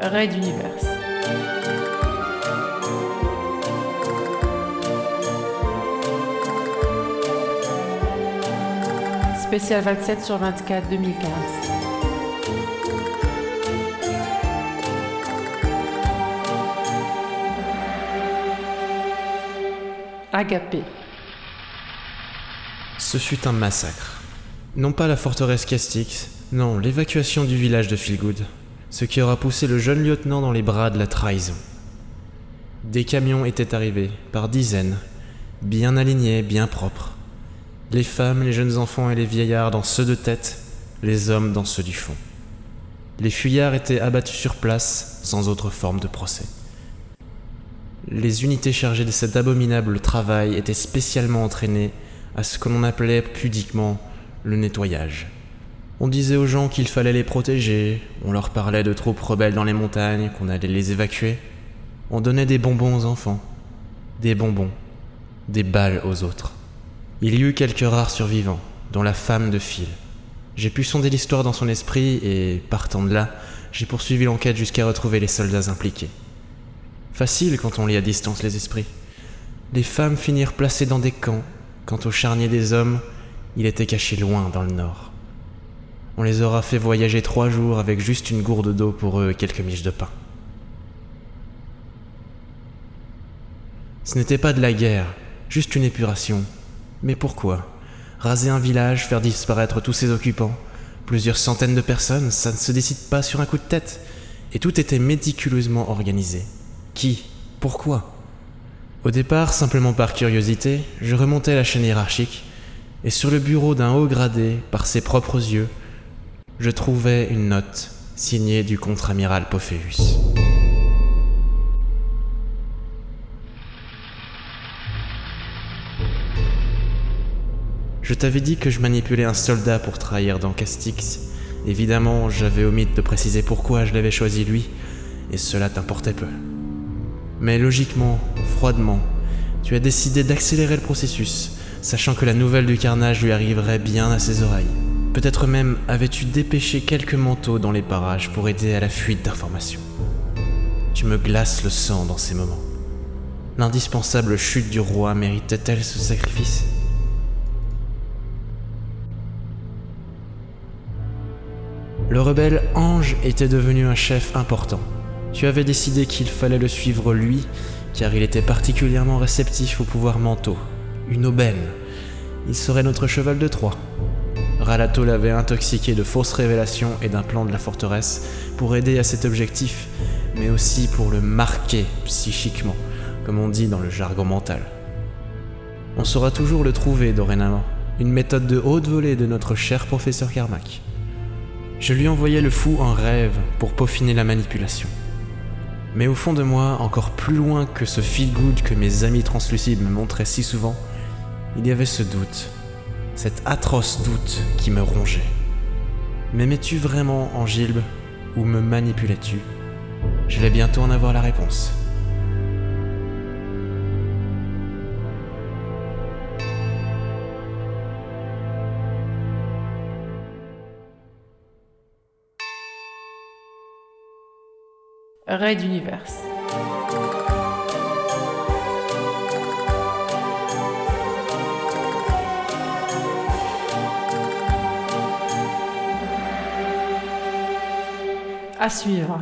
Raid d'univers. Spécial 27 sur 24 2015. Agapé. Ce fut un massacre. Non pas la forteresse Castix, non, l'évacuation du village de Feelgood. Ce qui aura poussé le jeune lieutenant dans les bras de la trahison. Des camions étaient arrivés, par dizaines, bien alignés, bien propres. Les femmes, les jeunes enfants et les vieillards dans ceux de tête, les hommes dans ceux du fond. Les fuyards étaient abattus sur place, sans autre forme de procès. Les unités chargées de cet abominable travail étaient spécialement entraînées à ce que l'on appelait pudiquement le nettoyage. On disait aux gens qu'il fallait les protéger, on leur parlait de troupes rebelles dans les montagnes, qu'on allait les évacuer. On donnait des bonbons aux enfants, des bonbons, des balles aux autres. Il y eut quelques rares survivants, dont la femme de Phil. J'ai pu sonder l'histoire dans son esprit et, partant de là, j'ai poursuivi l'enquête jusqu'à retrouver les soldats impliqués. Facile quand on lit à distance les esprits. Les femmes finirent placées dans des camps, quant au charnier des hommes, il était caché loin dans le nord. On les aura fait voyager trois jours avec juste une gourde d'eau pour eux et quelques miches de pain. Ce n'était pas de la guerre, juste une épuration. Mais pourquoi? Raser un village, faire disparaître tous ses occupants? Plusieurs centaines de personnes, ça ne se décide pas sur un coup de tête. Et tout était méticuleusement organisé. Qui? Pourquoi? Au départ, simplement par curiosité, je remontais la chaîne hiérarchique, et sur le bureau d'un haut gradé, par ses propres yeux, je trouvais une note signée du contre-amiral Pophéus. Je t'avais dit que je manipulais un soldat pour trahir dans Castix. Évidemment, j'avais omis de préciser pourquoi je l'avais choisi lui, et cela t'importait peu. Mais logiquement, froidement, tu as décidé d'accélérer le processus, sachant que la nouvelle du carnage lui arriverait bien à ses oreilles. Peut-être même avais-tu dépêché quelques manteaux dans les parages pour aider à la fuite d'informations. Tu me glaces le sang dans ces moments. L'indispensable chute du roi méritait-elle ce sacrifice? Le rebelle Ange était devenu un chef important. Tu avais décidé qu'il fallait le suivre lui, car il était particulièrement réceptif au pouvoir mentaux. Une aubaine. Il serait notre cheval de Troie. Ralato l'avait intoxiqué de fausses révélations et d'un plan de la forteresse pour aider à cet objectif, mais aussi pour le marquer psychiquement, comme on dit dans le jargon mental. On saura toujours le trouver dorénavant, une méthode de haute volée de notre cher professeur Carmack. Je lui envoyais le fou en rêve pour peaufiner la manipulation. Mais au fond de moi, encore plus loin que ce feel good que mes amis translucides me montraient si souvent, il y avait ce doute, cet atroce doute qui me rongeait. M'aimais-tu vraiment, Angilbe, ou me manipulais-tu? J'allais bientôt en avoir la réponse. Raid d'univers. À suivre.